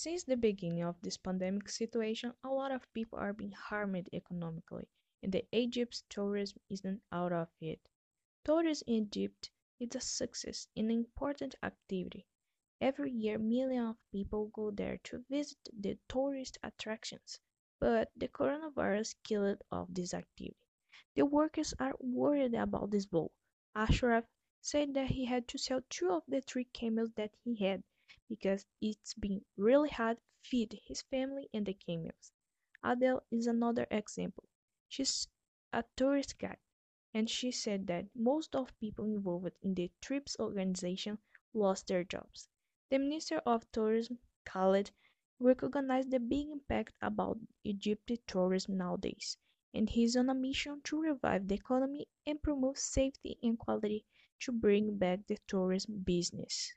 Since the beginning of this pandemic situation, a lot of people are being harmed economically, and the Egypt's tourism isn't out of it. Tourism in Egypt is a success an important activity. Every year, millions of people go there to visit the tourist attractions, but the coronavirus killed off this activity. The workers are worried about this blow. Ashraf said that he had to sell two of the three camels that he had because it's been really hard to feed his family and the camels. Adele is another example. She's a tourist guide, and she said that most of people involved in the trip's organization lost their jobs. The Minister of Tourism, Khaled, recognized the big impact about Egypt's tourism nowadays, and he's on a mission to revive the economy and promote safety and quality to bring back the tourism business.